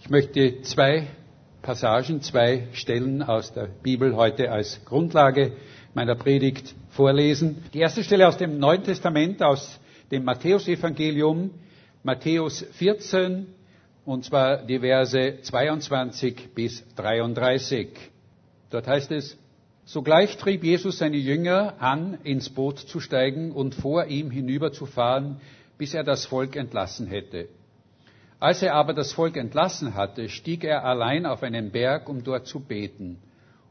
Ich möchte zwei Passagen, zwei Stellen aus der Bibel heute als Grundlage meiner Predigt vorlesen. Die erste Stelle aus dem Neuen Testament, aus dem Matthäusevangelium, Matthäus 14, und zwar die Verse 22 bis 33. Dort heißt es, Sogleich trieb Jesus seine Jünger an, ins Boot zu steigen und vor ihm hinüberzufahren, bis er das Volk entlassen hätte. Als er aber das Volk entlassen hatte, stieg er allein auf einen Berg, um dort zu beten.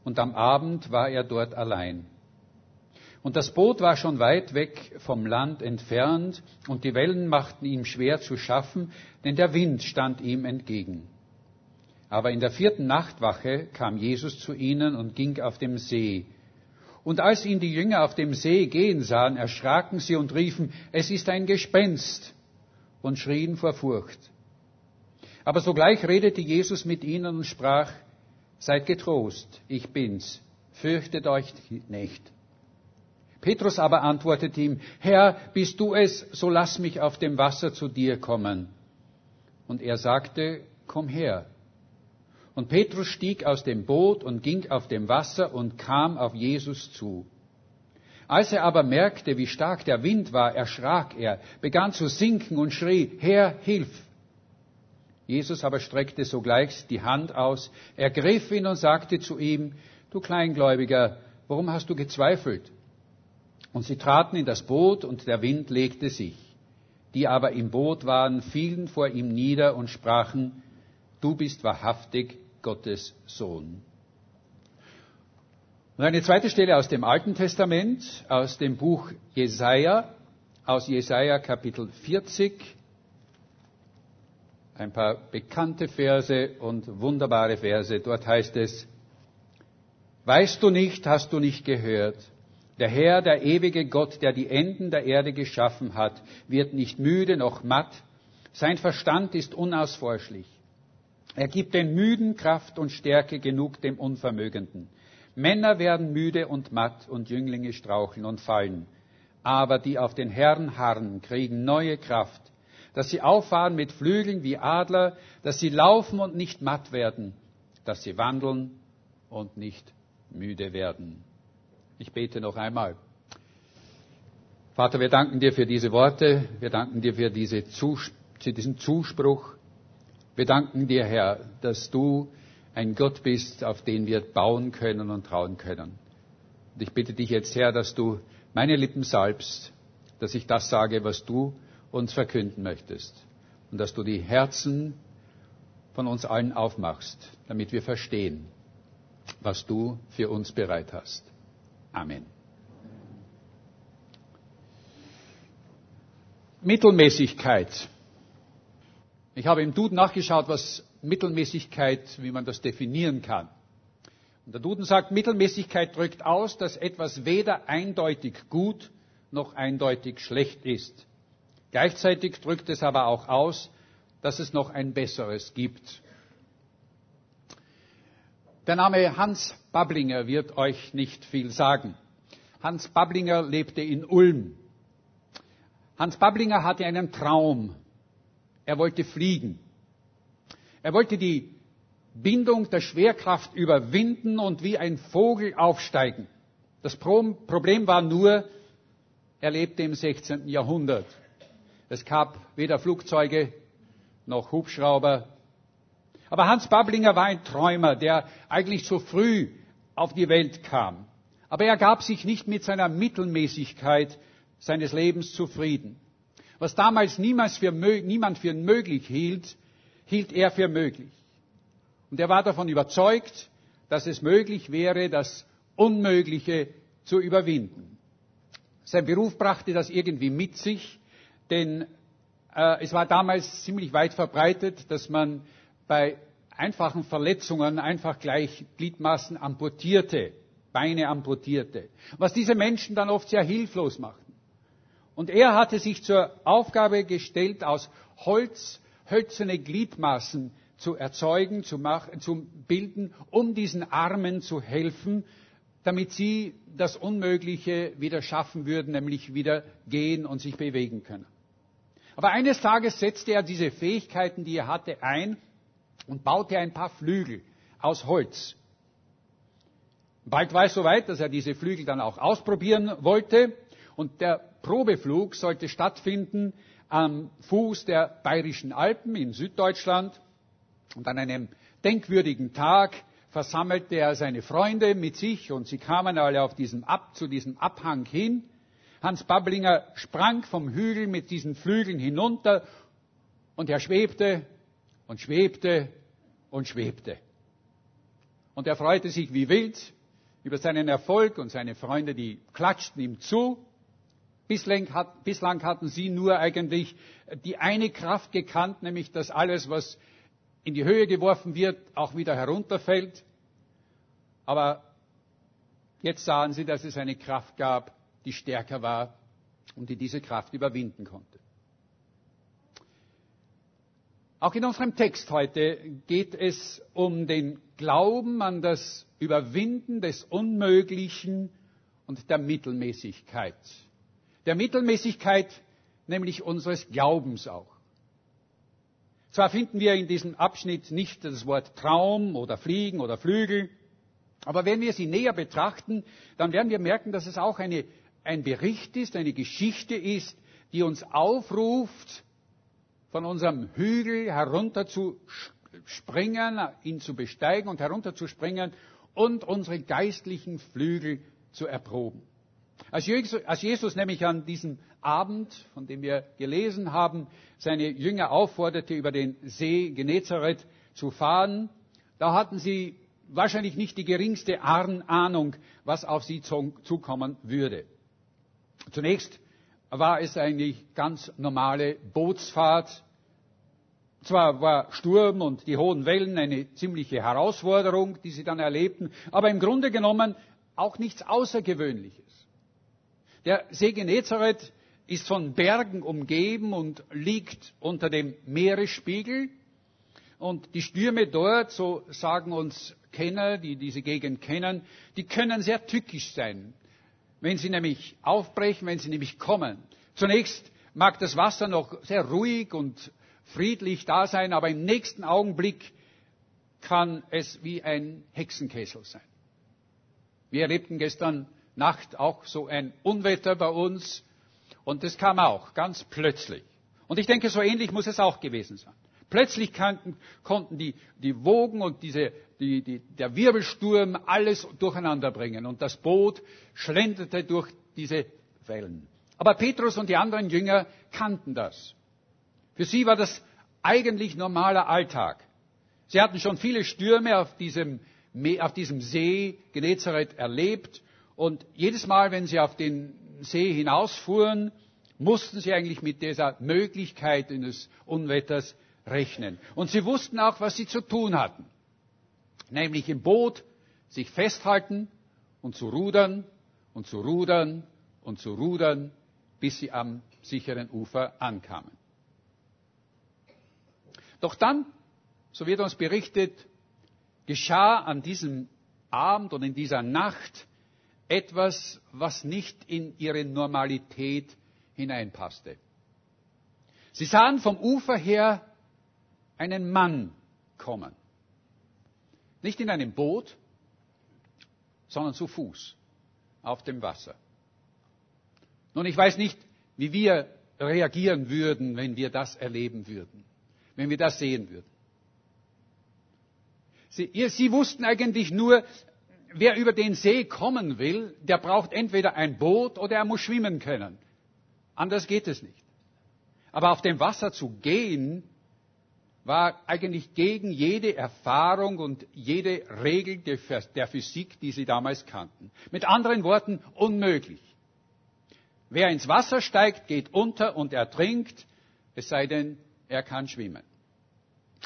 Und am Abend war er dort allein. Und das Boot war schon weit weg vom Land entfernt, und die Wellen machten ihm schwer zu schaffen, denn der Wind stand ihm entgegen. Aber in der vierten Nachtwache kam Jesus zu ihnen und ging auf dem See. Und als ihn die Jünger auf dem See gehen sahen, erschraken sie und riefen, es ist ein Gespenst, und schrien vor Furcht. Aber sogleich redete Jesus mit ihnen und sprach, Seid getrost, ich bin's, fürchtet euch nicht. Petrus aber antwortete ihm, Herr, bist du es, so lass mich auf dem Wasser zu dir kommen. Und er sagte, Komm her. Und Petrus stieg aus dem Boot und ging auf dem Wasser und kam auf Jesus zu. Als er aber merkte, wie stark der Wind war, erschrak er, begann zu sinken und schrie, Herr, hilf! Jesus aber streckte sogleich die Hand aus, ergriff ihn und sagte zu ihm, Du Kleingläubiger, warum hast du gezweifelt? Und sie traten in das Boot und der Wind legte sich. Die aber im Boot waren, fielen vor ihm nieder und sprachen, Du bist wahrhaftig Gottes Sohn. Und eine zweite Stelle aus dem Alten Testament, aus dem Buch Jesaja, aus Jesaja Kapitel 40. Ein paar bekannte Verse und wunderbare Verse. Dort heißt es, Weißt du nicht, hast du nicht gehört? Der Herr, der ewige Gott, der die Enden der Erde geschaffen hat, wird nicht müde noch matt. Sein Verstand ist unausforschlich. Er gibt den Müden Kraft und Stärke genug dem Unvermögenden. Männer werden müde und matt und Jünglinge straucheln und fallen. Aber die auf den Herrn harren, kriegen neue Kraft, dass sie auffahren mit Flügeln wie Adler, dass sie laufen und nicht matt werden, dass sie wandeln und nicht müde werden. Ich bete noch einmal. Vater, wir danken dir für diese Worte, wir danken dir für diese Zus diesen Zuspruch, wir danken dir, Herr, dass du ein Gott bist, auf den wir bauen können und trauen können. Und ich bitte dich jetzt, Herr, dass du meine Lippen salbst, dass ich das sage, was du uns verkünden möchtest. Und dass du die Herzen von uns allen aufmachst, damit wir verstehen, was du für uns bereit hast. Amen. Mittelmäßigkeit. Ich habe im Duden nachgeschaut, was Mittelmäßigkeit, wie man das definieren kann. Und der Duden sagt, Mittelmäßigkeit drückt aus, dass etwas weder eindeutig gut noch eindeutig schlecht ist. Gleichzeitig drückt es aber auch aus, dass es noch ein besseres gibt. Der Name Hans Bablinger wird euch nicht viel sagen. Hans Bablinger lebte in Ulm. Hans Bablinger hatte einen Traum. Er wollte fliegen. Er wollte die Bindung der Schwerkraft überwinden und wie ein Vogel aufsteigen. Das Problem war nur, er lebte im 16. Jahrhundert. Es gab weder Flugzeuge noch Hubschrauber. Aber Hans Bablinger war ein Träumer, der eigentlich zu früh auf die Welt kam. Aber er gab sich nicht mit seiner Mittelmäßigkeit seines Lebens zufrieden. Was damals für, niemand für möglich hielt, hielt er für möglich. Und er war davon überzeugt, dass es möglich wäre, das Unmögliche zu überwinden. Sein Beruf brachte das irgendwie mit sich, denn äh, es war damals ziemlich weit verbreitet, dass man bei einfachen Verletzungen einfach gleich Gliedmaßen amputierte, Beine amputierte, was diese Menschen dann oft sehr hilflos macht. Und er hatte sich zur Aufgabe gestellt, aus Holz hölzerne Gliedmaßen zu erzeugen, zu, machen, zu bilden, um diesen Armen zu helfen, damit sie das Unmögliche wieder schaffen würden, nämlich wieder gehen und sich bewegen können. Aber eines Tages setzte er diese Fähigkeiten, die er hatte, ein und baute ein paar Flügel aus Holz. Bald war es soweit, dass er diese Flügel dann auch ausprobieren wollte und der Probeflug sollte stattfinden am Fuß der Bayerischen Alpen in Süddeutschland und an einem denkwürdigen Tag versammelte er seine Freunde mit sich und sie kamen alle auf diesem Ab, zu diesem Abhang hin. Hans Bablinger sprang vom Hügel mit diesen Flügeln hinunter und er schwebte und schwebte und schwebte. Und er freute sich wie wild über seinen Erfolg und seine Freunde, die klatschten ihm zu. Bislang, hat, bislang hatten sie nur eigentlich die eine Kraft gekannt, nämlich dass alles, was in die Höhe geworfen wird, auch wieder herunterfällt. Aber jetzt sahen sie, dass es eine Kraft gab, die stärker war und die diese Kraft überwinden konnte. Auch in unserem Text heute geht es um den Glauben an das Überwinden des Unmöglichen und der Mittelmäßigkeit. Der Mittelmäßigkeit nämlich unseres Glaubens auch. Zwar finden wir in diesem Abschnitt nicht das Wort Traum oder Fliegen oder Flügel, aber wenn wir sie näher betrachten, dann werden wir merken, dass es auch eine, ein Bericht ist, eine Geschichte ist, die uns aufruft, von unserem Hügel herunter zu springen, ihn zu besteigen und herunter zu springen und unsere geistlichen Flügel zu erproben. Als Jesus, als Jesus nämlich an diesem Abend, von dem wir gelesen haben, seine Jünger aufforderte, über den See Genezareth zu fahren, da hatten sie wahrscheinlich nicht die geringste Ahnung, was auf sie zukommen würde. Zunächst war es eigentlich ganz normale Bootsfahrt. Zwar war Sturm und die hohen Wellen eine ziemliche Herausforderung, die sie dann erlebten, aber im Grunde genommen auch nichts Außergewöhnliches. Der See Genezareth ist von Bergen umgeben und liegt unter dem Meeresspiegel. Und die Stürme dort, so sagen uns Kenner, die diese Gegend kennen, die können sehr tückisch sein. Wenn sie nämlich aufbrechen, wenn sie nämlich kommen. Zunächst mag das Wasser noch sehr ruhig und friedlich da sein, aber im nächsten Augenblick kann es wie ein Hexenkessel sein. Wir erlebten gestern Nacht auch so ein Unwetter bei uns und das kam auch ganz plötzlich. Und ich denke, so ähnlich muss es auch gewesen sein. Plötzlich kannten, konnten die, die Wogen und diese, die, die, der Wirbelsturm alles durcheinander bringen und das Boot schlenderte durch diese Wellen. Aber Petrus und die anderen Jünger kannten das. Für sie war das eigentlich normaler Alltag. Sie hatten schon viele Stürme auf diesem, auf diesem See Genezareth erlebt und jedes Mal, wenn sie auf den See hinausfuhren, mussten sie eigentlich mit dieser Möglichkeit eines Unwetters rechnen. Und sie wussten auch, was sie zu tun hatten. Nämlich im Boot sich festhalten und zu rudern und zu rudern und zu rudern, bis sie am sicheren Ufer ankamen. Doch dann, so wird uns berichtet, geschah an diesem Abend und in dieser Nacht etwas, was nicht in ihre Normalität hineinpasste. Sie sahen vom Ufer her einen Mann kommen. Nicht in einem Boot, sondern zu Fuß auf dem Wasser. Nun, ich weiß nicht, wie wir reagieren würden, wenn wir das erleben würden, wenn wir das sehen würden. Sie, Sie wussten eigentlich nur, wer über den See kommen will, der braucht entweder ein Boot oder er muss schwimmen können. Anders geht es nicht. Aber auf dem Wasser zu gehen, war eigentlich gegen jede Erfahrung und jede Regel der Physik, die sie damals kannten. Mit anderen Worten, unmöglich. Wer ins Wasser steigt, geht unter und ertrinkt, es sei denn, er kann schwimmen.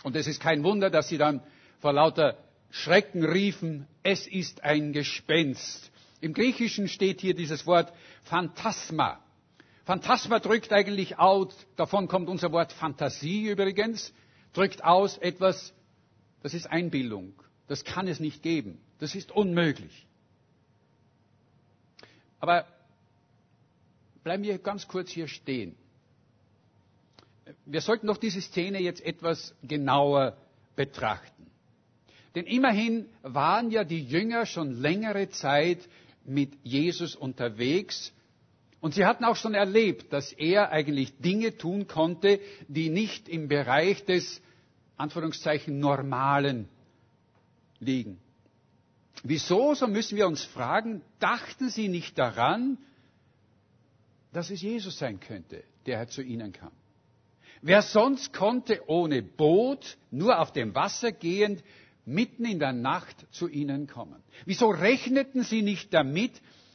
Und es ist kein Wunder, dass sie dann vor lauter Schrecken riefen, es ist ein Gespenst. Im Griechischen steht hier dieses Wort Phantasma. Phantasma drückt eigentlich aus, davon kommt unser Wort Fantasie übrigens, drückt aus etwas, das ist Einbildung. Das kann es nicht geben. Das ist unmöglich. Aber bleiben wir ganz kurz hier stehen. Wir sollten doch diese Szene jetzt etwas genauer betrachten. Denn immerhin waren ja die Jünger schon längere Zeit mit Jesus unterwegs und sie hatten auch schon erlebt, dass er eigentlich Dinge tun konnte, die nicht im Bereich des Anführungszeichen Normalen liegen. Wieso, so müssen wir uns fragen, dachten sie nicht daran, dass es Jesus sein könnte, der zu ihnen kam? Wer sonst konnte ohne Boot, nur auf dem Wasser gehend, mitten in der Nacht zu ihnen kommen? Wieso rechneten sie nicht damit,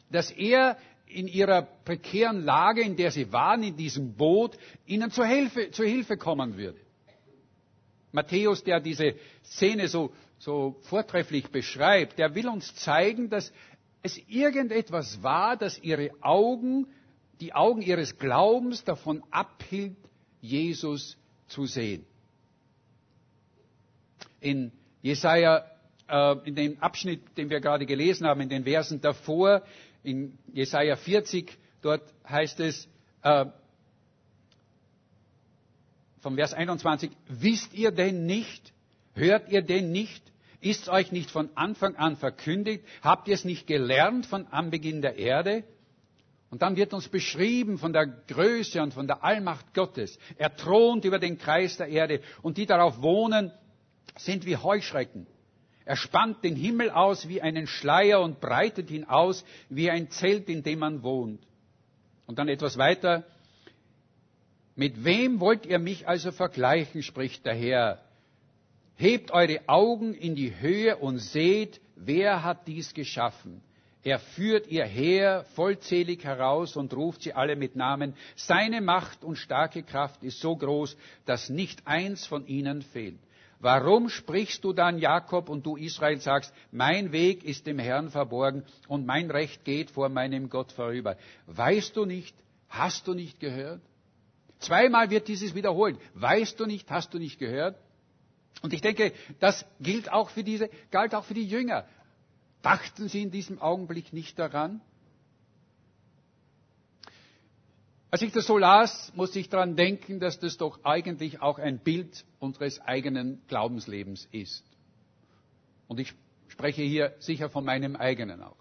dass er in ihrer prekären Lage, in der sie waren, in diesem Boot, ihnen zur Hilfe, zur Hilfe kommen würde? Matthäus, der diese Szene so, so vortrefflich beschreibt, der will uns zeigen, dass es irgendetwas war, das ihre Augen, die Augen ihres Glaubens davon abhielt, Jesus zu sehen. In Jesaja, äh, in dem Abschnitt, den wir gerade gelesen haben, in den Versen davor, in Jesaja 40, dort heißt es, äh, vom Vers 21, wisst ihr denn nicht? Hört ihr denn nicht? Ist es euch nicht von Anfang an verkündigt? Habt ihr es nicht gelernt von Anbeginn der Erde? Und dann wird uns beschrieben von der Größe und von der Allmacht Gottes. Er thront über den Kreis der Erde und die darauf wohnen, sind wie Heuschrecken. Er spannt den Himmel aus wie einen Schleier und breitet ihn aus wie ein Zelt, in dem man wohnt. Und dann etwas weiter. Mit wem wollt ihr mich also vergleichen, spricht der Herr. Hebt eure Augen in die Höhe und seht, wer hat dies geschaffen. Er führt ihr Heer vollzählig heraus und ruft sie alle mit Namen. Seine Macht und starke Kraft ist so groß, dass nicht eins von ihnen fehlt. Warum sprichst du dann, Jakob, und du Israel sagst, mein Weg ist dem Herrn verborgen und mein Recht geht vor meinem Gott vorüber? Weißt du nicht, hast du nicht gehört? Zweimal wird dieses wiederholt. Weißt du nicht, hast du nicht gehört? Und ich denke, das gilt auch für diese, galt auch für die Jünger. Dachten Sie in diesem Augenblick nicht daran? Als ich das so las, musste ich daran denken, dass das doch eigentlich auch ein Bild unseres eigenen Glaubenslebens ist. Und ich spreche hier sicher von meinem eigenen auch.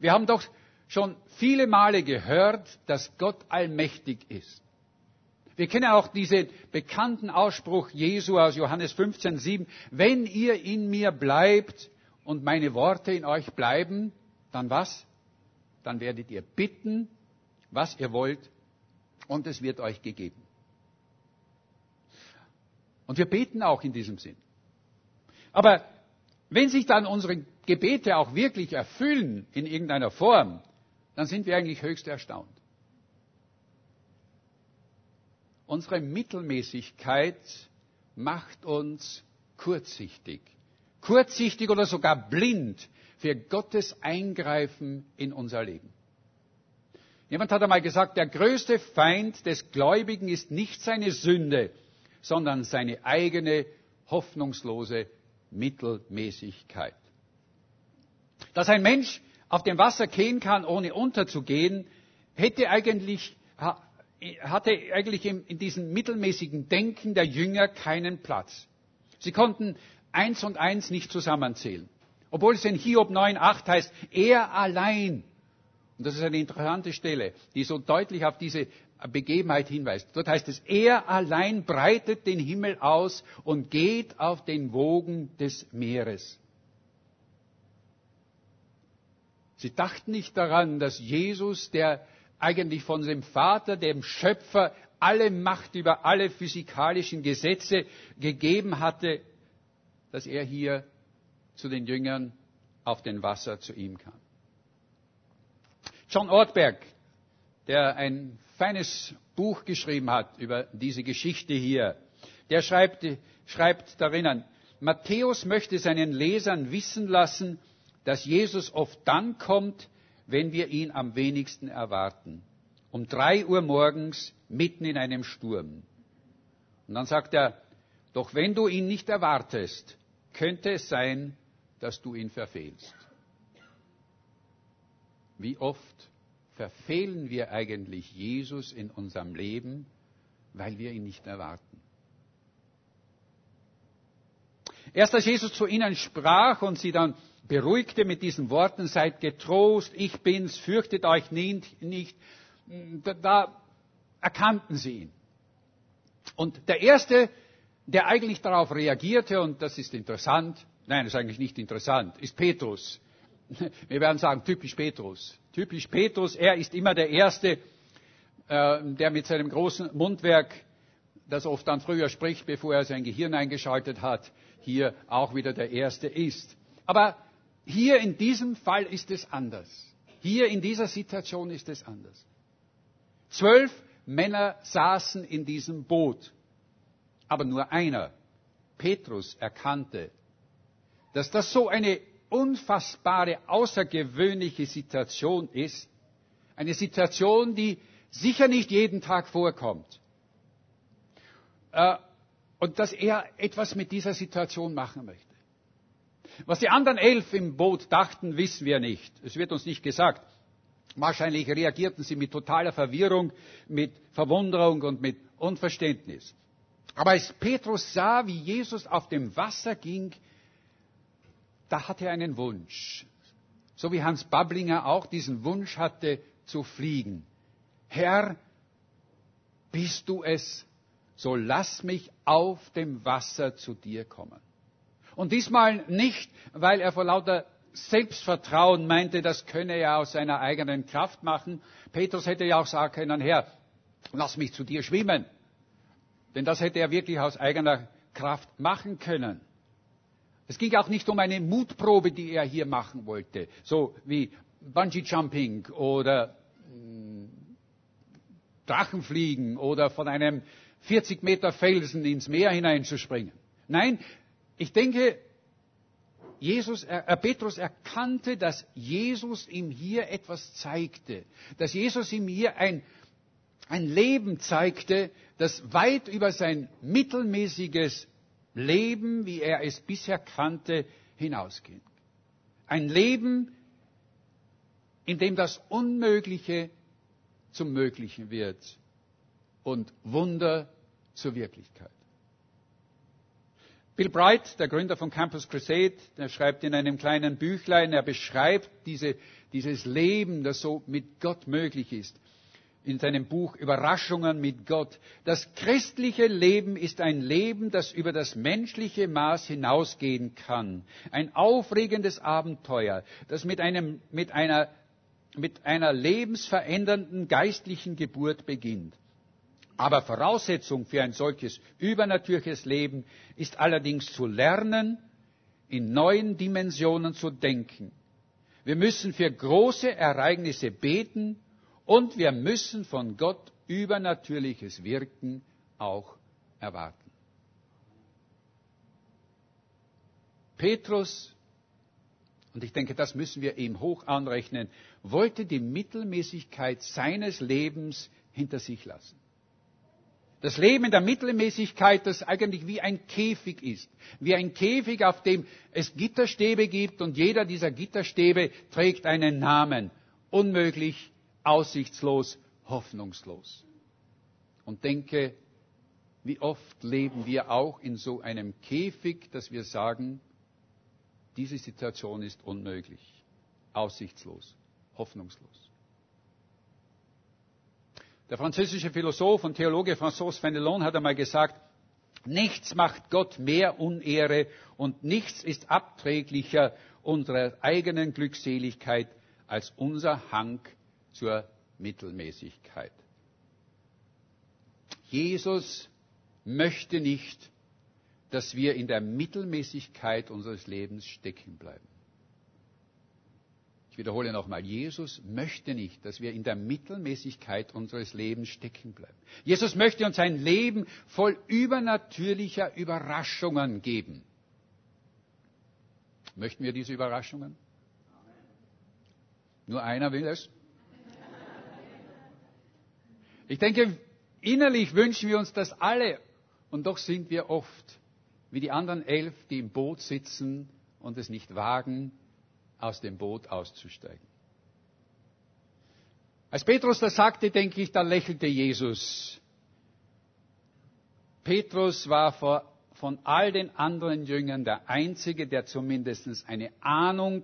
Wir haben doch schon viele Male gehört, dass Gott allmächtig ist. Wir kennen auch diesen bekannten Ausspruch Jesu aus Johannes 15, 7. Wenn ihr in mir bleibt und meine Worte in euch bleiben, dann was? Dann werdet ihr bitten, was ihr wollt, und es wird euch gegeben. Und wir beten auch in diesem Sinn. Aber wenn sich dann unsere Gebete auch wirklich erfüllen in irgendeiner Form, dann sind wir eigentlich höchst erstaunt. Unsere Mittelmäßigkeit macht uns kurzsichtig. Kurzsichtig oder sogar blind für Gottes Eingreifen in unser Leben. Jemand hat einmal gesagt, der größte Feind des Gläubigen ist nicht seine Sünde, sondern seine eigene hoffnungslose Mittelmäßigkeit. Dass ein Mensch auf dem Wasser gehen kann, ohne unterzugehen, hätte eigentlich, hatte eigentlich in diesem mittelmäßigen Denken der Jünger keinen Platz. Sie konnten eins und eins nicht zusammenzählen. Obwohl es in Hiob 9,8 heißt, er allein, und das ist eine interessante Stelle, die so deutlich auf diese Begebenheit hinweist. Dort heißt es, er allein breitet den Himmel aus und geht auf den Wogen des Meeres. Sie dachten nicht daran, dass Jesus, der eigentlich von dem Vater, dem Schöpfer, alle Macht über alle physikalischen Gesetze gegeben hatte, dass er hier zu den Jüngern auf den Wasser zu ihm kam. John Ortberg, der ein feines Buch geschrieben hat über diese Geschichte hier, der schreibt, schreibt darin, Matthäus möchte seinen Lesern wissen lassen, dass Jesus oft dann kommt, wenn wir ihn am wenigsten erwarten. Um drei Uhr morgens mitten in einem Sturm. Und dann sagt er, doch wenn du ihn nicht erwartest, könnte es sein, dass du ihn verfehlst. Wie oft verfehlen wir eigentlich Jesus in unserem Leben, weil wir ihn nicht erwarten? Erst als Jesus zu ihnen sprach und sie dann beruhigte mit diesen Worten, seid getrost, ich bin's, fürchtet euch nicht, da, erkannten sie ihn. Und der Erste, der eigentlich darauf reagierte, und das ist interessant, nein, das ist eigentlich nicht interessant, ist Petrus. Wir werden sagen, typisch Petrus. Typisch Petrus, er ist immer der Erste, äh, der mit seinem großen Mundwerk, das oft dann früher spricht, bevor er sein Gehirn eingeschaltet hat, hier auch wieder der Erste ist. Aber hier in diesem Fall ist es anders. Hier in dieser Situation ist es anders. Zwölf Männer saßen in diesem Boot, aber nur einer, Petrus, erkannte, dass das so eine unfassbare, außergewöhnliche Situation ist, eine Situation, die sicher nicht jeden Tag vorkommt. Äh, und dass er etwas mit dieser Situation machen möchte. Was die anderen elf im Boot dachten, wissen wir nicht. Es wird uns nicht gesagt. Wahrscheinlich reagierten sie mit totaler Verwirrung, mit Verwunderung und mit Unverständnis. Aber als Petrus sah, wie Jesus auf dem Wasser ging, da hatte er einen Wunsch. So wie Hans Bablinger auch diesen Wunsch hatte, zu fliegen. Herr, bist du es, so lass mich auf dem Wasser zu dir kommen. Und diesmal nicht, weil er vor lauter Selbstvertrauen meinte, das könne er aus seiner eigenen Kraft machen. Petrus hätte ja auch sagen können, Herr, lass mich zu dir schwimmen. Denn das hätte er wirklich aus eigener Kraft machen können. Es ging auch nicht um eine Mutprobe, die er hier machen wollte, so wie Bungee Jumping oder mh, hm, Drachenfliegen oder von einem 40 Meter Felsen ins Meer hineinzuspringen. Nein, ich denke, Jesus, äh, Petrus erkannte, dass Jesus ihm hier etwas zeigte, dass Jesus ihm hier ein, ein Leben zeigte, das weit über sein mittelmäßiges Leben, wie er es bisher kannte, hinausgeht. Ein Leben, in dem das Unmögliche zum Möglichen wird und Wunder zur Wirklichkeit. Bill Bright, der Gründer von Campus Crusade, der schreibt in einem kleinen Büchlein, er beschreibt diese, dieses Leben, das so mit Gott möglich ist, in seinem Buch Überraschungen mit Gott. Das christliche Leben ist ein Leben, das über das menschliche Maß hinausgehen kann. Ein aufregendes Abenteuer, das mit, einem, mit, einer, mit einer lebensverändernden geistlichen Geburt beginnt. Aber Voraussetzung für ein solches übernatürliches Leben ist allerdings zu lernen, in neuen Dimensionen zu denken. Wir müssen für große Ereignisse beten und wir müssen von Gott übernatürliches Wirken auch erwarten. Petrus, und ich denke, das müssen wir ihm hoch anrechnen, wollte die Mittelmäßigkeit seines Lebens hinter sich lassen. Das Leben in der Mittelmäßigkeit, das eigentlich wie ein Käfig ist. Wie ein Käfig, auf dem es Gitterstäbe gibt und jeder dieser Gitterstäbe trägt einen Namen. Unmöglich, aussichtslos, hoffnungslos. Und denke, wie oft leben wir auch in so einem Käfig, dass wir sagen, diese Situation ist unmöglich, aussichtslos, hoffnungslos. Der französische Philosoph und Theologe François Fenelon hat einmal gesagt, nichts macht Gott mehr Unehre und nichts ist abträglicher unserer eigenen Glückseligkeit als unser Hang zur Mittelmäßigkeit. Jesus möchte nicht, dass wir in der Mittelmäßigkeit unseres Lebens stecken bleiben wiederhole nochmal, Jesus möchte nicht, dass wir in der Mittelmäßigkeit unseres Lebens stecken bleiben. Jesus möchte uns ein Leben voll übernatürlicher Überraschungen geben. Möchten wir diese Überraschungen? Nur einer will es. Ich denke, innerlich wünschen wir uns das alle. Und doch sind wir oft wie die anderen elf, die im Boot sitzen und es nicht wagen, aus dem Boot auszusteigen. Als Petrus das sagte, denke ich, da lächelte Jesus. Petrus war vor von all den anderen Jüngern der Einzige, der zumindest eine Ahnung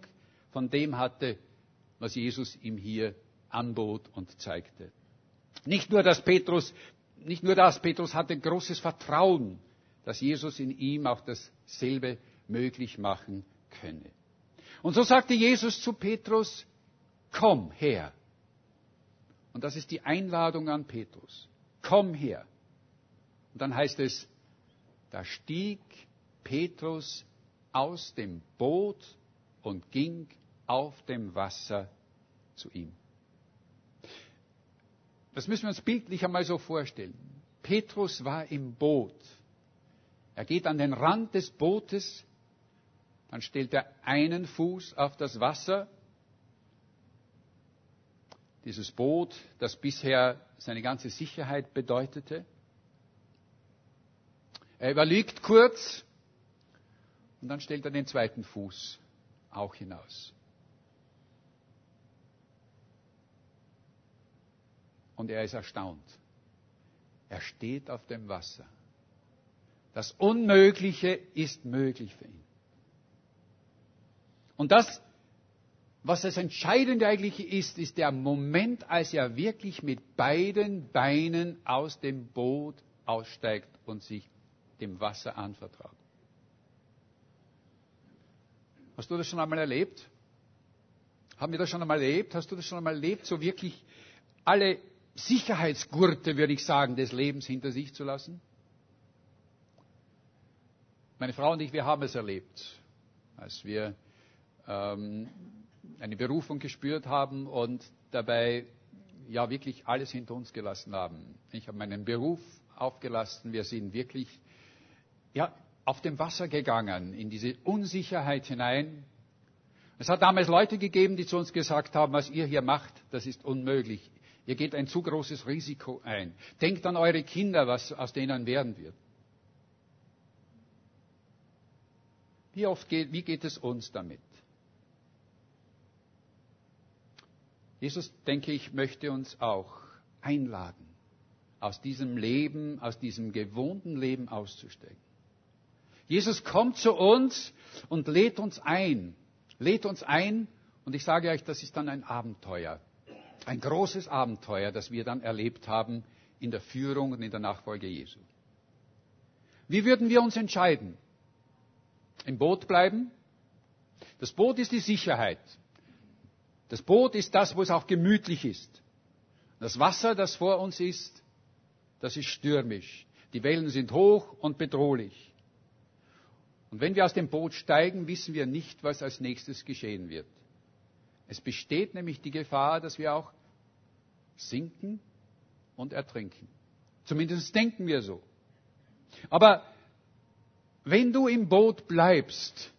von dem hatte, was Jesus ihm hier anbot und zeigte. Nicht nur, dass Petrus, nicht nur das, Petrus hatte großes Vertrauen, dass Jesus in ihm auch dasselbe möglich machen könne. Und so sagte Jesus zu Petrus, komm her. Und das ist die Einladung an Petrus. Komm her. Und dann heißt es, da stieg Petrus aus dem Boot und ging auf dem Wasser zu ihm. Das müssen wir uns bildlich einmal so vorstellen. Petrus war im Boot. Er geht an den Rand des Bootes, dann stellt er einen Fuß auf das Wasser. Dieses Boot, das bisher seine ganze Sicherheit bedeutete. Er überlegt kurz und dann stellt er den zweiten Fuß auch hinaus. Und er ist erstaunt. Er steht auf dem Wasser. Das Unmögliche ist möglich für ihn. Und das, was das Entscheidende eigentlich ist, ist der Moment, als er wirklich mit beiden Beinen aus dem Boot aussteigt und sich dem Wasser anvertraut. Hast du das schon einmal erlebt? Haben wir das schon einmal erlebt? Hast du das schon einmal erlebt, so wirklich alle Sicherheitsgurte, würde ich sagen, des Lebens hinter sich zu lassen? Meine Frau und ich, wir haben es erlebt, als wir ähm, eine Berufung gespürt haben und dabei ja wirklich alles hinter uns gelassen haben. Ich habe meinen Beruf aufgelassen, wir sind wirklich ja, auf dem Wasser gegangen, in diese Unsicherheit hinein. Es hat damals Leute gegeben, die zu uns gesagt haben, was ihr hier macht, das ist unmöglich. Ihr geht ein zu großes Risiko ein. Denkt an eure Kinder, was aus denen werden wird. Wie oft geht, wie geht es uns damit? Jesus, denke ich, möchte uns auch einladen, aus diesem Leben, aus diesem gewohnten Leben auszusteigen. Jesus kommt zu uns und lädt uns ein. Lädt uns ein und ich sage euch, das ist dann ein Abenteuer. Ein großes Abenteuer, das wir dann erlebt haben in der Führung und in der Nachfolge Jesu. Wie würden wir uns entscheiden? Im Boot bleiben? Das Boot ist die Sicherheit. Das Boot ist das, wo es auch gemütlich ist. Das Wasser, das vor uns ist, das ist stürmisch. Die Wellen sind hoch und bedrohlich. Und wenn wir aus dem Boot steigen, wissen wir nicht, was als nächstes geschehen wird. Es besteht nämlich die Gefahr, dass wir auch sinken und ertrinken. Zumindest denken wir so. Aber wenn du im Boot bleibst,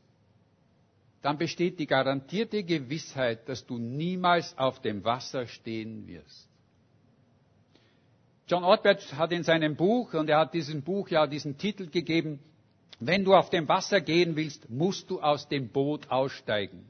dann besteht die garantierte Gewissheit, dass du niemals auf dem Wasser stehen wirst. John Ortberg hat in seinem Buch, und er hat diesem Buch ja diesen Titel gegeben, wenn du auf dem Wasser gehen willst, musst du aus dem Boot aussteigen.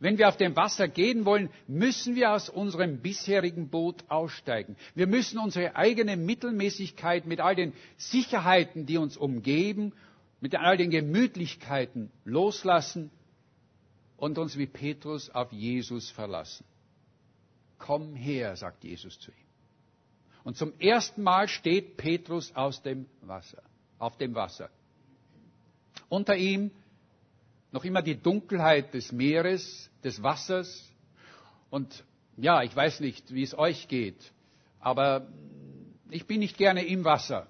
Wenn wir auf dem Wasser gehen wollen, müssen wir aus unserem bisherigen Boot aussteigen. Wir müssen unsere eigene Mittelmäßigkeit mit all den Sicherheiten, die uns umgeben, mit all den Gemütlichkeiten loslassen und uns wie Petrus auf Jesus verlassen. Komm her, sagt Jesus zu ihm. Und zum ersten Mal steht Petrus aus dem Wasser, auf dem Wasser. Unter ihm noch immer die Dunkelheit des Meeres, des Wassers. Und ja, ich weiß nicht, wie es euch geht, aber ich bin nicht gerne im Wasser.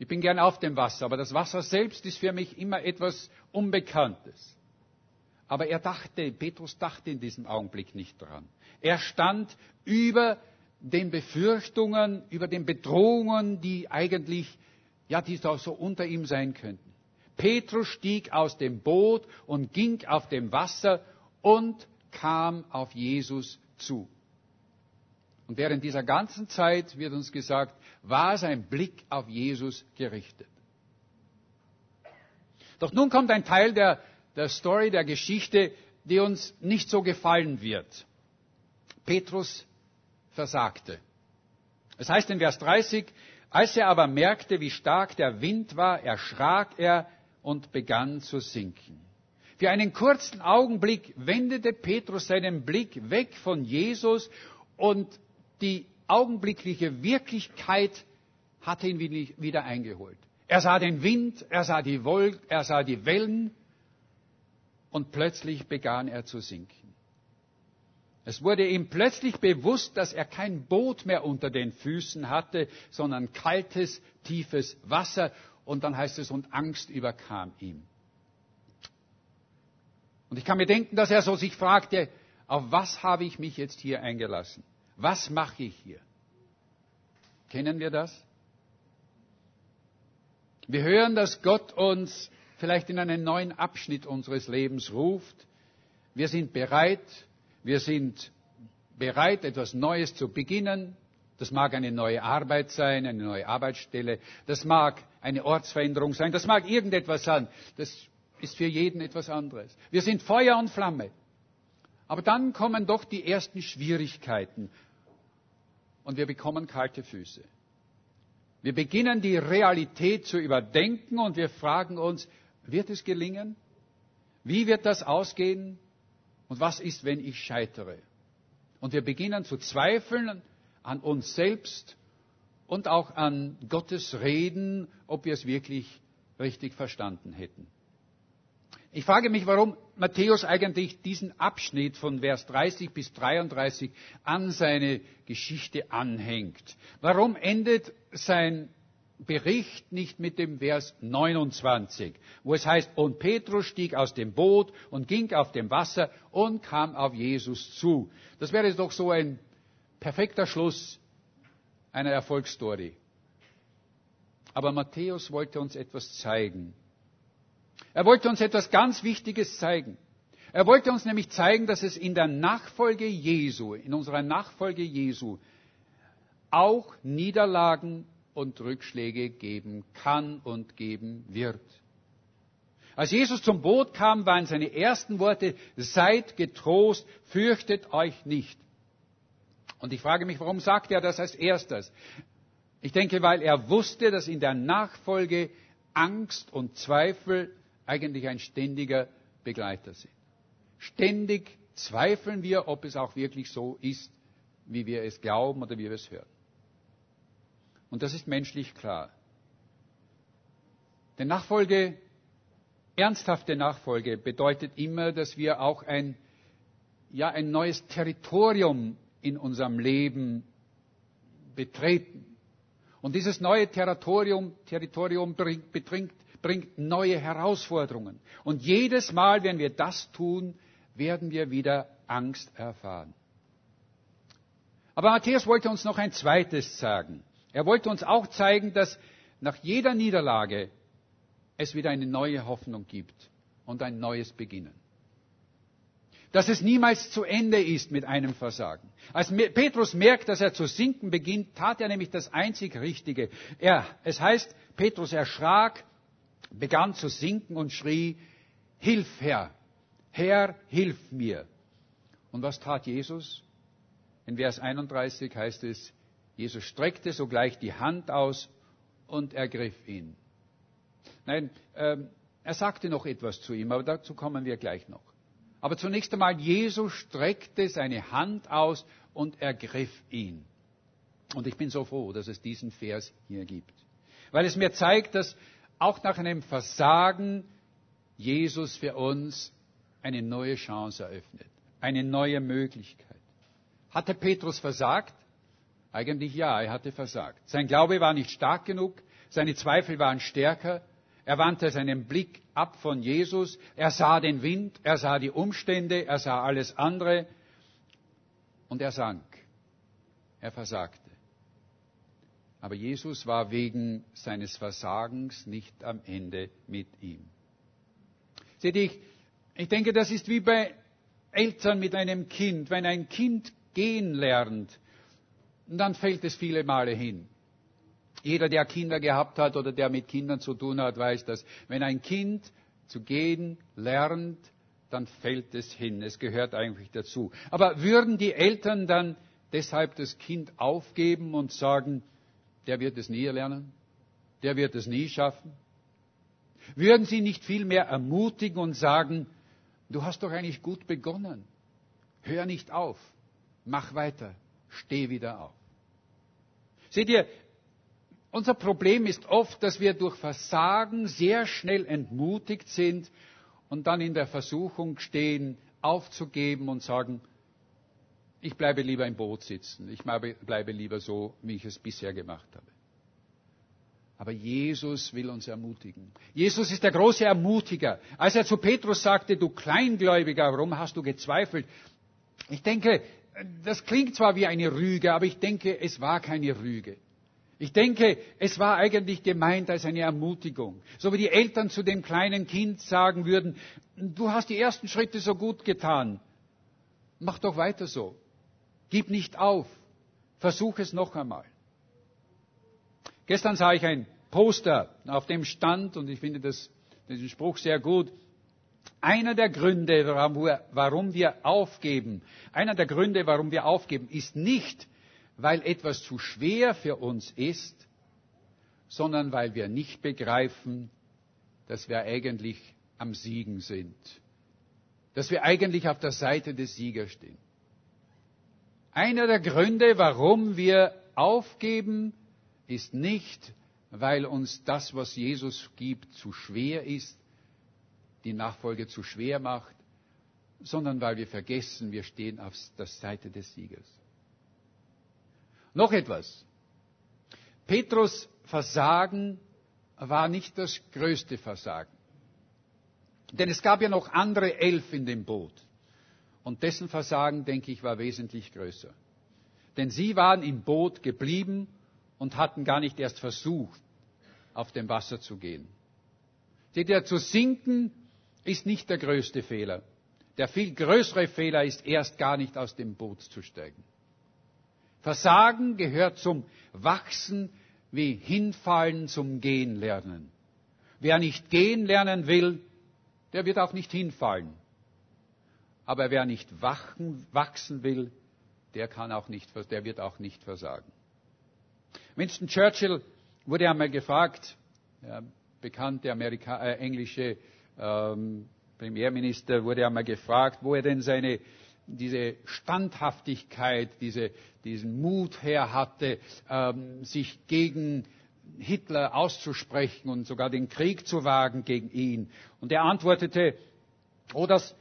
Ich bin gerne auf dem Wasser, aber das Wasser selbst ist für mich immer etwas Unbekanntes. Aber er dachte, Petrus dachte in diesem Augenblick nicht daran. Er stand über den Befürchtungen, über den Bedrohungen, die eigentlich, ja, die so unter ihm sein könnten. Petrus stieg aus dem Boot und ging auf dem Wasser und kam auf Jesus zu. Und während dieser ganzen Zeit, wird uns gesagt, war sein Blick auf Jesus gerichtet. Doch nun kommt ein Teil der, der Story, der Geschichte, die uns nicht so gefallen wird. Petrus versagte. Es heißt in Vers 30, Als er aber merkte, wie stark der Wind war, erschrak er und begann zu sinken. Für einen kurzen Augenblick wendete Petrus seinen Blick weg von Jesus und die augenblickliche Wirklichkeit hatte ihn wieder eingeholt. Er sah den Wind, er sah die Wolken, er sah die Wellen und plötzlich begann er zu sinken. Es wurde ihm plötzlich bewusst, dass er kein Boot mehr unter den Füßen hatte, sondern kaltes, tiefes Wasser. Und dann heißt es, und Angst überkam ihm. Und ich kann mir denken, dass er so sich fragte, auf was habe ich mich jetzt hier eingelassen? Was mache ich hier? Kennen wir das? Wir hören, dass Gott uns vielleicht in einen neuen Abschnitt unseres Lebens ruft. Wir sind bereit, wir sind bereit, etwas Neues zu beginnen. Das mag eine neue Arbeit sein, eine neue Arbeitsstelle. Das mag eine Ortsveränderung sein. Das mag irgendetwas sein. Das ist für jeden etwas anderes. Wir sind Feuer und Flamme. Aber dann kommen doch die ersten Schwierigkeiten und wir bekommen kalte Füße. Wir beginnen die Realität zu überdenken und wir fragen uns, wird es gelingen? Wie wird das ausgehen? Und was ist, wenn ich scheitere? Und wir beginnen zu zweifeln an uns selbst und auch an Gottes Reden, ob wir es wirklich richtig verstanden hätten. Ich frage mich, warum Matthäus eigentlich diesen Abschnitt von Vers 30 bis 33 an seine Geschichte anhängt. Warum endet sein Bericht nicht mit dem Vers 29, wo es heißt, und Petrus stieg aus dem Boot und ging auf dem Wasser und kam auf Jesus zu. Das wäre doch so ein perfekter Schluss einer Erfolgsstory. Aber Matthäus wollte uns etwas zeigen. Er wollte uns etwas ganz Wichtiges zeigen. Er wollte uns nämlich zeigen, dass es in der Nachfolge Jesu, in unserer Nachfolge Jesu, auch Niederlagen und Rückschläge geben kann und geben wird. Als Jesus zum Boot kam, waren seine ersten Worte, seid getrost, fürchtet euch nicht. Und ich frage mich, warum sagt er das als erstes? Ich denke, weil er wusste, dass in der Nachfolge Angst und Zweifel eigentlich ein ständiger Begleiter sind. Ständig zweifeln wir, ob es auch wirklich so ist, wie wir es glauben oder wie wir es hören. Und das ist menschlich klar. Denn Nachfolge, ernsthafte Nachfolge bedeutet immer, dass wir auch ein, ja, ein neues Territorium in unserem Leben betreten. Und dieses neue Territorium, Territorium bringt, betrinkt, bringt neue Herausforderungen. Und jedes Mal, wenn wir das tun, werden wir wieder Angst erfahren. Aber Matthäus wollte uns noch ein zweites sagen. Er wollte uns auch zeigen, dass nach jeder Niederlage es wieder eine neue Hoffnung gibt und ein neues Beginnen. Dass es niemals zu Ende ist mit einem Versagen. Als Petrus merkt, dass er zu sinken beginnt, tat er nämlich das einzig Richtige. Er, es heißt, Petrus erschrak begann zu sinken und schrie, Hilf, Herr, Herr, hilf mir. Und was tat Jesus? In Vers 31 heißt es, Jesus streckte sogleich die Hand aus und ergriff ihn. Nein, ähm, er sagte noch etwas zu ihm, aber dazu kommen wir gleich noch. Aber zunächst einmal, Jesus streckte seine Hand aus und ergriff ihn. Und ich bin so froh, dass es diesen Vers hier gibt. Weil es mir zeigt, dass auch nach einem Versagen Jesus für uns eine neue Chance eröffnet, eine neue Möglichkeit. Hatte Petrus versagt? Eigentlich ja, er hatte versagt. Sein Glaube war nicht stark genug, seine Zweifel waren stärker, er wandte seinen Blick ab von Jesus, er sah den Wind, er sah die Umstände, er sah alles andere und er sank. Er versagte. Aber Jesus war wegen seines Versagens nicht am Ende mit ihm. Seht ihr, ich denke, das ist wie bei Eltern mit einem Kind. Wenn ein Kind gehen lernt, dann fällt es viele Male hin. Jeder, der Kinder gehabt hat oder der mit Kindern zu tun hat, weiß dass Wenn ein Kind zu gehen lernt, dann fällt es hin. Es gehört eigentlich dazu. Aber würden die Eltern dann deshalb das Kind aufgeben und sagen, der wird es nie erlernen, der wird es nie schaffen. Würden Sie nicht vielmehr ermutigen und sagen, du hast doch eigentlich gut begonnen. Hör nicht auf, mach weiter, steh wieder auf. Seht ihr, unser Problem ist oft, dass wir durch Versagen sehr schnell entmutigt sind und dann in der Versuchung stehen, aufzugeben und sagen, ich bleibe lieber im Boot sitzen, ich bleibe lieber so, wie ich es bisher gemacht habe. Aber Jesus will uns ermutigen. Jesus ist der große Ermutiger. Als er zu Petrus sagte, du Kleingläubiger, warum hast du gezweifelt? Ich denke, das klingt zwar wie eine Rüge, aber ich denke, es war keine Rüge. Ich denke, es war eigentlich gemeint als eine Ermutigung. So wie die Eltern zu dem kleinen Kind sagen würden, du hast die ersten Schritte so gut getan. Mach doch weiter so. Gib nicht auf. Versuch es noch einmal. Gestern sah ich ein Poster, auf dem stand, und ich finde das, diesen Spruch sehr gut, einer der Gründe, warum wir aufgeben, einer der Gründe, warum wir aufgeben, ist nicht, weil etwas zu schwer für uns ist, sondern weil wir nicht begreifen, dass wir eigentlich am Siegen sind, dass wir eigentlich auf der Seite des Siegers stehen. Einer der Gründe, warum wir aufgeben, ist nicht, weil uns das, was Jesus gibt, zu schwer ist, die Nachfolge zu schwer macht, sondern weil wir vergessen, wir stehen auf der Seite des Siegers. Noch etwas. Petrus Versagen war nicht das größte Versagen. Denn es gab ja noch andere elf in dem Boot. Und dessen Versagen, denke ich, war wesentlich größer. Denn sie waren im Boot geblieben und hatten gar nicht erst versucht, auf dem Wasser zu gehen. Seht ihr, zu sinken ist nicht der größte Fehler. Der viel größere Fehler ist erst gar nicht aus dem Boot zu steigen. Versagen gehört zum Wachsen wie Hinfallen zum Gehen lernen. Wer nicht gehen lernen will, der wird auch nicht hinfallen. Aber wer nicht wachen, wachsen will, der kann auch nicht, der wird auch nicht versagen. Winston Churchill wurde einmal gefragt, ja, bekannte Amerika äh, englische ähm, Premierminister wurde einmal gefragt, wo er denn seine diese Standhaftigkeit, diese, diesen Mut her hatte, ähm, sich gegen Hitler auszusprechen und sogar den Krieg zu wagen gegen ihn. Und er antwortete, oh, dass,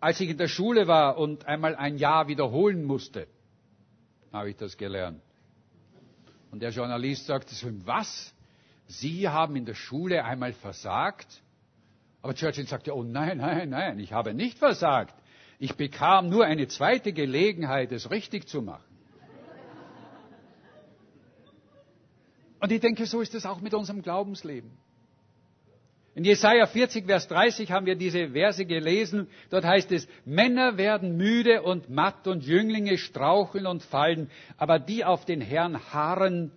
als ich in der Schule war und einmal ein Jahr wiederholen musste, habe ich das gelernt. Und der Journalist sagte so, was? Sie haben in der Schule einmal versagt? Aber Churchill sagte, oh nein, nein, nein, ich habe nicht versagt. Ich bekam nur eine zweite Gelegenheit, es richtig zu machen. Und ich denke, so ist es auch mit unserem Glaubensleben. In Jesaja 40, Vers 30 haben wir diese Verse gelesen. Dort heißt es, Männer werden müde und matt und Jünglinge straucheln und fallen, aber die auf den Herrn harren,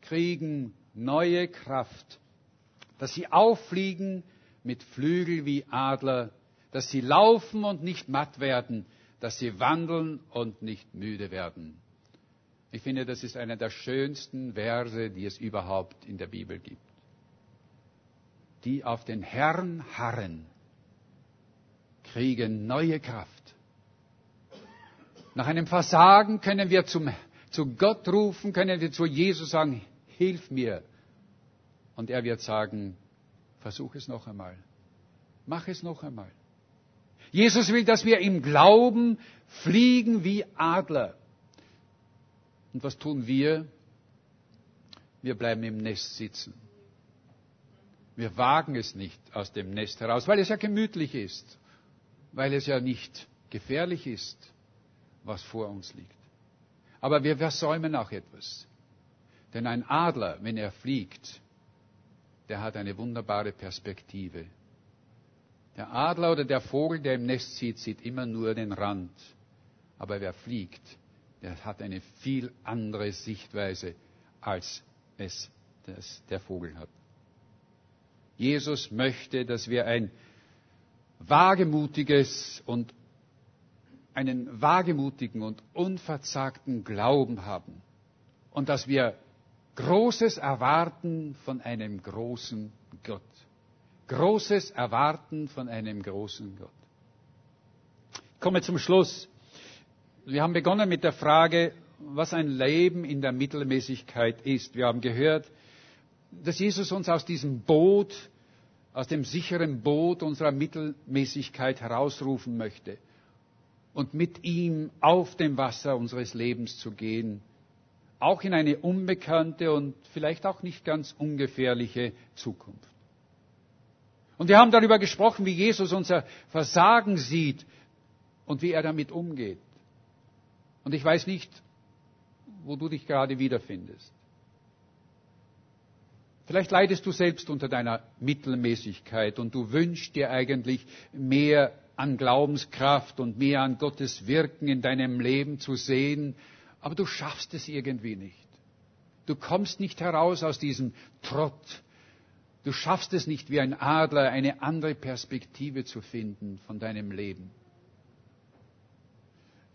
kriegen neue Kraft, dass sie auffliegen mit Flügel wie Adler, dass sie laufen und nicht matt werden, dass sie wandeln und nicht müde werden. Ich finde, das ist einer der schönsten Verse, die es überhaupt in der Bibel gibt die auf den Herrn harren, kriegen neue Kraft. Nach einem Versagen können wir zum, zu Gott rufen, können wir zu Jesus sagen, hilf mir. Und er wird sagen, versuch es noch einmal. Mach es noch einmal. Jesus will, dass wir im Glauben fliegen wie Adler. Und was tun wir? Wir bleiben im Nest sitzen. Wir wagen es nicht aus dem Nest heraus, weil es ja gemütlich ist, weil es ja nicht gefährlich ist, was vor uns liegt. Aber wir versäumen auch etwas. Denn ein Adler, wenn er fliegt, der hat eine wunderbare Perspektive. Der Adler oder der Vogel, der im Nest sieht, sieht immer nur den Rand. Aber wer fliegt, der hat eine viel andere Sichtweise, als es der Vogel hat. Jesus möchte, dass wir ein wagemutiges und einen wagemutigen und unverzagten Glauben haben und dass wir Großes Erwarten von einem großen Gott. Großes Erwarten von einem großen Gott. Ich komme zum Schluss. Wir haben begonnen mit der Frage, was ein Leben in der Mittelmäßigkeit ist. Wir haben gehört, dass Jesus uns aus diesem Boot, aus dem sicheren Boot unserer Mittelmäßigkeit herausrufen möchte und mit ihm auf dem Wasser unseres Lebens zu gehen, auch in eine unbekannte und vielleicht auch nicht ganz ungefährliche Zukunft. Und wir haben darüber gesprochen, wie Jesus unser Versagen sieht und wie er damit umgeht. Und ich weiß nicht, wo du dich gerade wiederfindest. Vielleicht leidest du selbst unter deiner Mittelmäßigkeit und du wünschst dir eigentlich mehr an Glaubenskraft und mehr an Gottes Wirken in deinem Leben zu sehen, aber du schaffst es irgendwie nicht. Du kommst nicht heraus aus diesem Trott. Du schaffst es nicht wie ein Adler, eine andere Perspektive zu finden von deinem Leben.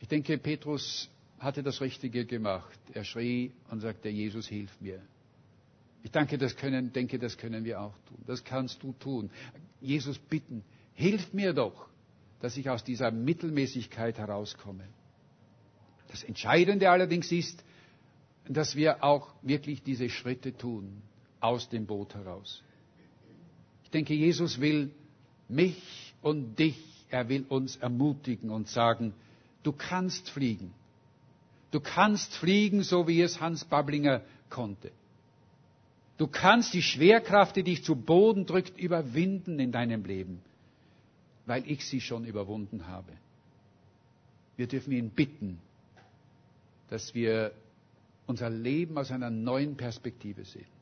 Ich denke, Petrus hatte das Richtige gemacht. Er schrie und sagte, Jesus, hilf mir. Ich denke das, können, denke, das können wir auch tun. Das kannst du tun. Jesus bitten, hilf mir doch, dass ich aus dieser Mittelmäßigkeit herauskomme. Das Entscheidende allerdings ist, dass wir auch wirklich diese Schritte tun aus dem Boot heraus. Ich denke, Jesus will mich und dich, er will uns ermutigen und sagen, du kannst fliegen. Du kannst fliegen, so wie es Hans Bablinger konnte. Du kannst die Schwerkraft, die dich zu Boden drückt, überwinden in deinem Leben, weil ich sie schon überwunden habe. Wir dürfen ihn bitten, dass wir unser Leben aus einer neuen Perspektive sehen.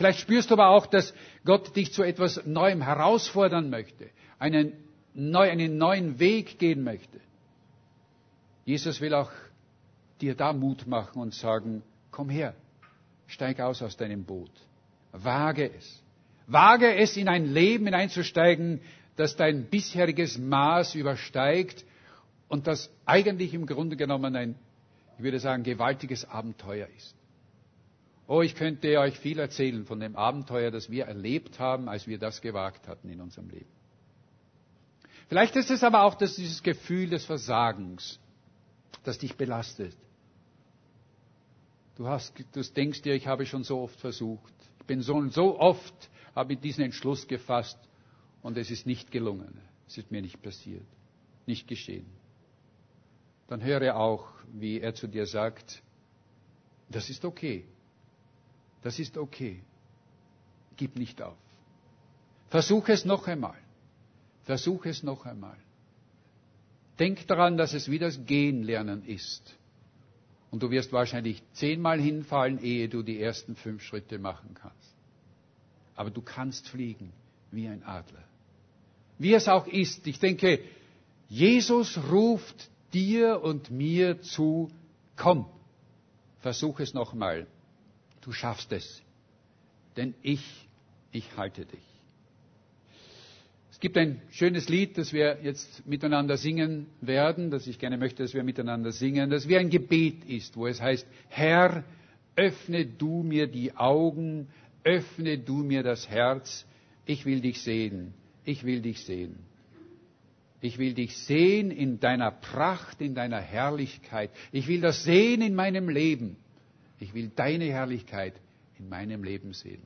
Vielleicht spürst du aber auch, dass Gott dich zu etwas Neuem herausfordern möchte, einen, neu, einen neuen Weg gehen möchte. Jesus will auch dir da Mut machen und sagen, komm her, steig aus aus deinem Boot, wage es. Wage es, in ein Leben hineinzusteigen, das dein bisheriges Maß übersteigt und das eigentlich im Grunde genommen ein, ich würde sagen, gewaltiges Abenteuer ist. Oh, ich könnte euch viel erzählen von dem Abenteuer, das wir erlebt haben, als wir das gewagt hatten in unserem Leben. Vielleicht ist es aber auch dass dieses Gefühl des Versagens, das dich belastet. Du, hast, du denkst dir, ich habe schon so oft versucht. Ich bin so so oft, habe ich diesen Entschluss gefasst und es ist nicht gelungen. Es ist mir nicht passiert, nicht geschehen. Dann höre auch, wie er zu dir sagt, das ist okay. Das ist okay. Gib nicht auf. Versuch es noch einmal. Versuch es noch einmal. Denk daran, dass es wie das Gehen lernen ist. Und du wirst wahrscheinlich zehnmal hinfallen, ehe du die ersten fünf Schritte machen kannst. Aber du kannst fliegen wie ein Adler. Wie es auch ist, ich denke, Jesus ruft dir und mir zu, komm, versuch es nochmal. Du schaffst es. Denn ich, ich halte dich. Es gibt ein schönes Lied, das wir jetzt miteinander singen werden, das ich gerne möchte, dass wir miteinander singen, das wie ein Gebet ist, wo es heißt, Herr, öffne du mir die Augen, öffne du mir das Herz, ich will dich sehen, ich will dich sehen. Ich will dich sehen in deiner Pracht, in deiner Herrlichkeit. Ich will das sehen in meinem Leben. Ich will deine Herrlichkeit in meinem Leben sehen.